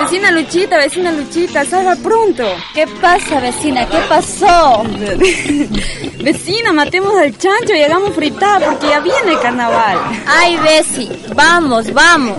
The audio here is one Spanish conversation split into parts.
Vecina Luchita, vecina Luchita, salga pronto. ¿Qué pasa, vecina? ¿Qué pasó? vecina, matemos al chancho y hagamos fritada porque ya viene el carnaval. Ay, Besi, vamos, vamos.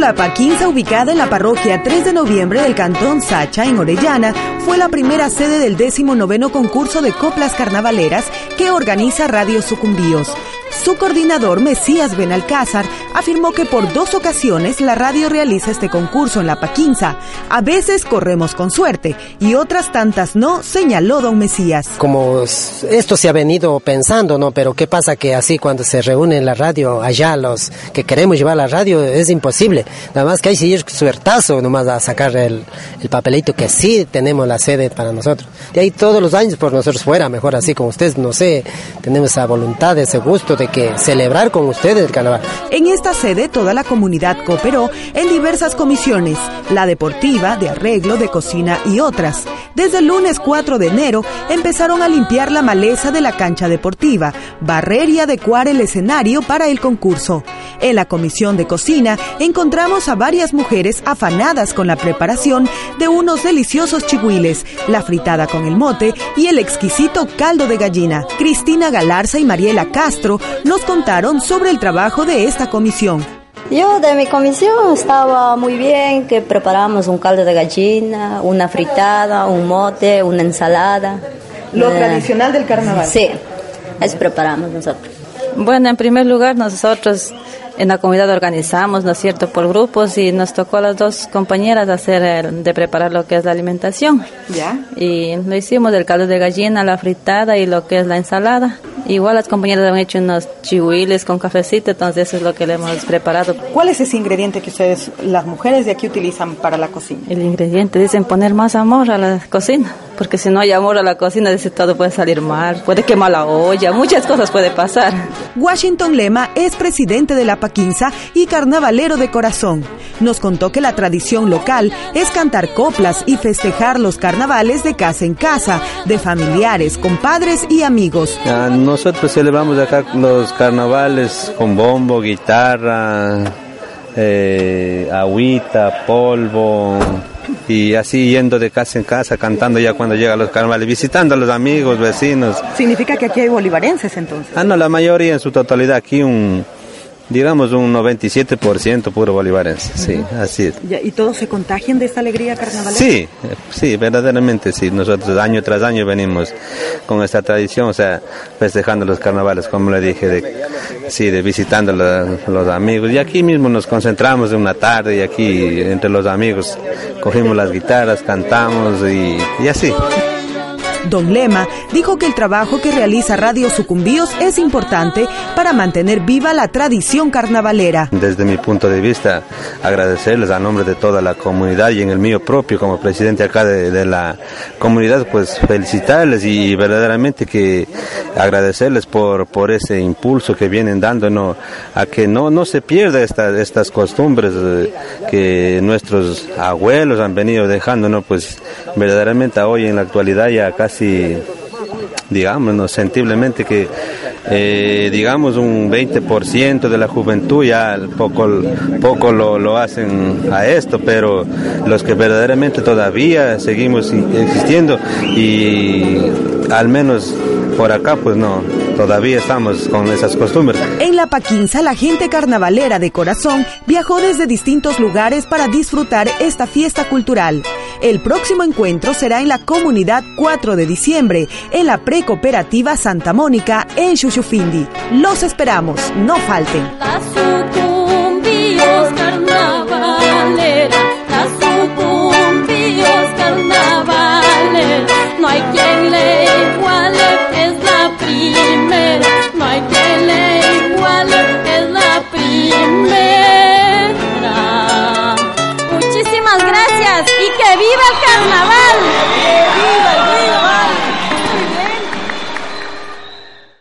La Paquinza, ubicada en la parroquia 3 de noviembre del cantón Sacha, en Orellana, fue la primera sede del 19 concurso de coplas carnavaleras que organiza Radio Sucumbíos. Su coordinador, Mesías Benalcázar, afirmó que por dos ocasiones la radio realiza este concurso en La Paquinza. A veces corremos con suerte y otras tantas no, señaló don Mesías. Como esto se ha venido pensando, ¿no? Pero ¿qué pasa que así cuando se reúne en la radio, allá los que queremos llevar la radio, es imposible. Nada más que hay que ir suertazo nomás a sacar el, el papelito que sí tenemos la sede para nosotros. De ahí todos los años por nosotros fuera, mejor así como ustedes, no sé, tenemos esa voluntad, ese gusto de que celebrar con ustedes el carnaval. En esta sede toda la comunidad cooperó en diversas comisiones, la deportiva, de arreglo, de cocina y otras. Desde el lunes 4 de enero empezaron a limpiar la maleza de la cancha deportiva, barrer y adecuar el escenario para el concurso. En la comisión de cocina encontramos a varias mujeres afanadas con la preparación de unos deliciosos chihuiles, la fritada con el mote y el exquisito caldo de gallina. Cristina Galarza y Mariela Castro nos contaron sobre el trabajo de esta comisión. Yo de mi comisión estaba muy bien, que preparamos un caldo de gallina, una fritada, un mote, una ensalada. Lo eh, tradicional del carnaval. Sí, eso preparamos nosotros. Bueno, en primer lugar nosotros en la comunidad organizamos, ¿no es cierto?, por grupos y nos tocó a las dos compañeras hacer de preparar lo que es la alimentación. ¿Ya? Y lo hicimos del caldo de gallina, la fritada y lo que es la ensalada. Igual las compañeras han hecho unos chihuiles con cafecito, entonces eso es lo que le hemos preparado. ¿Cuál es ese ingrediente que ustedes, las mujeres de aquí, utilizan para la cocina? El ingrediente, dicen poner más amor a la cocina, porque si no hay amor a la cocina, dice todo puede salir mal, puede quemar la olla, muchas cosas puede pasar. Washington Lema es presidente de la Paquinza y carnavalero de corazón. Nos contó que la tradición local es cantar coplas y festejar los carnavales de casa en casa, de familiares, compadres y amigos. nosotros celebramos acá los carnavales con bombo, guitarra, eh, agüita, polvo y así yendo de casa en casa, cantando ya cuando llegan los carnavales, visitando a los amigos, vecinos. ¿Significa que aquí hay bolivarenses entonces? Ah, no, la mayoría en su totalidad, aquí un digamos un 97% puro bolivarense, sí, así es. ¿Y todos se contagian de esta alegría carnavalera? Sí, sí, verdaderamente sí. Nosotros año tras año venimos con esta tradición, o sea, festejando los carnavales, como le dije, de, sí, de visitando los amigos. Y aquí mismo nos concentramos de una tarde y aquí entre los amigos cogimos las guitarras, cantamos y, y así. Don Lema dijo que el trabajo que realiza Radio Sucumbíos es importante para mantener viva la tradición carnavalera. Desde mi punto de vista, agradecerles a nombre de toda la comunidad y en el mío propio como presidente acá de, la comunidad, pues felicitarles y verdaderamente que agradecerles por, por ese impulso que vienen dándonos a que no, no se pierda esta, estas costumbres eh, que nuestros abuelos han venido dejándonos, pues verdaderamente hoy en la actualidad ya casi casi, digamos, sensiblemente que, eh, digamos, un 20% de la juventud ya poco, poco lo, lo hacen a esto, pero los que verdaderamente todavía seguimos existiendo y al menos por acá, pues no, todavía estamos con esas costumbres. En La Paquinza, la gente carnavalera de corazón viajó desde distintos lugares para disfrutar esta fiesta cultural. El próximo encuentro será en la comunidad 4 de diciembre, en la precooperativa Santa Mónica, en Chuchufindi. Los esperamos, no falten.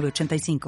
906985.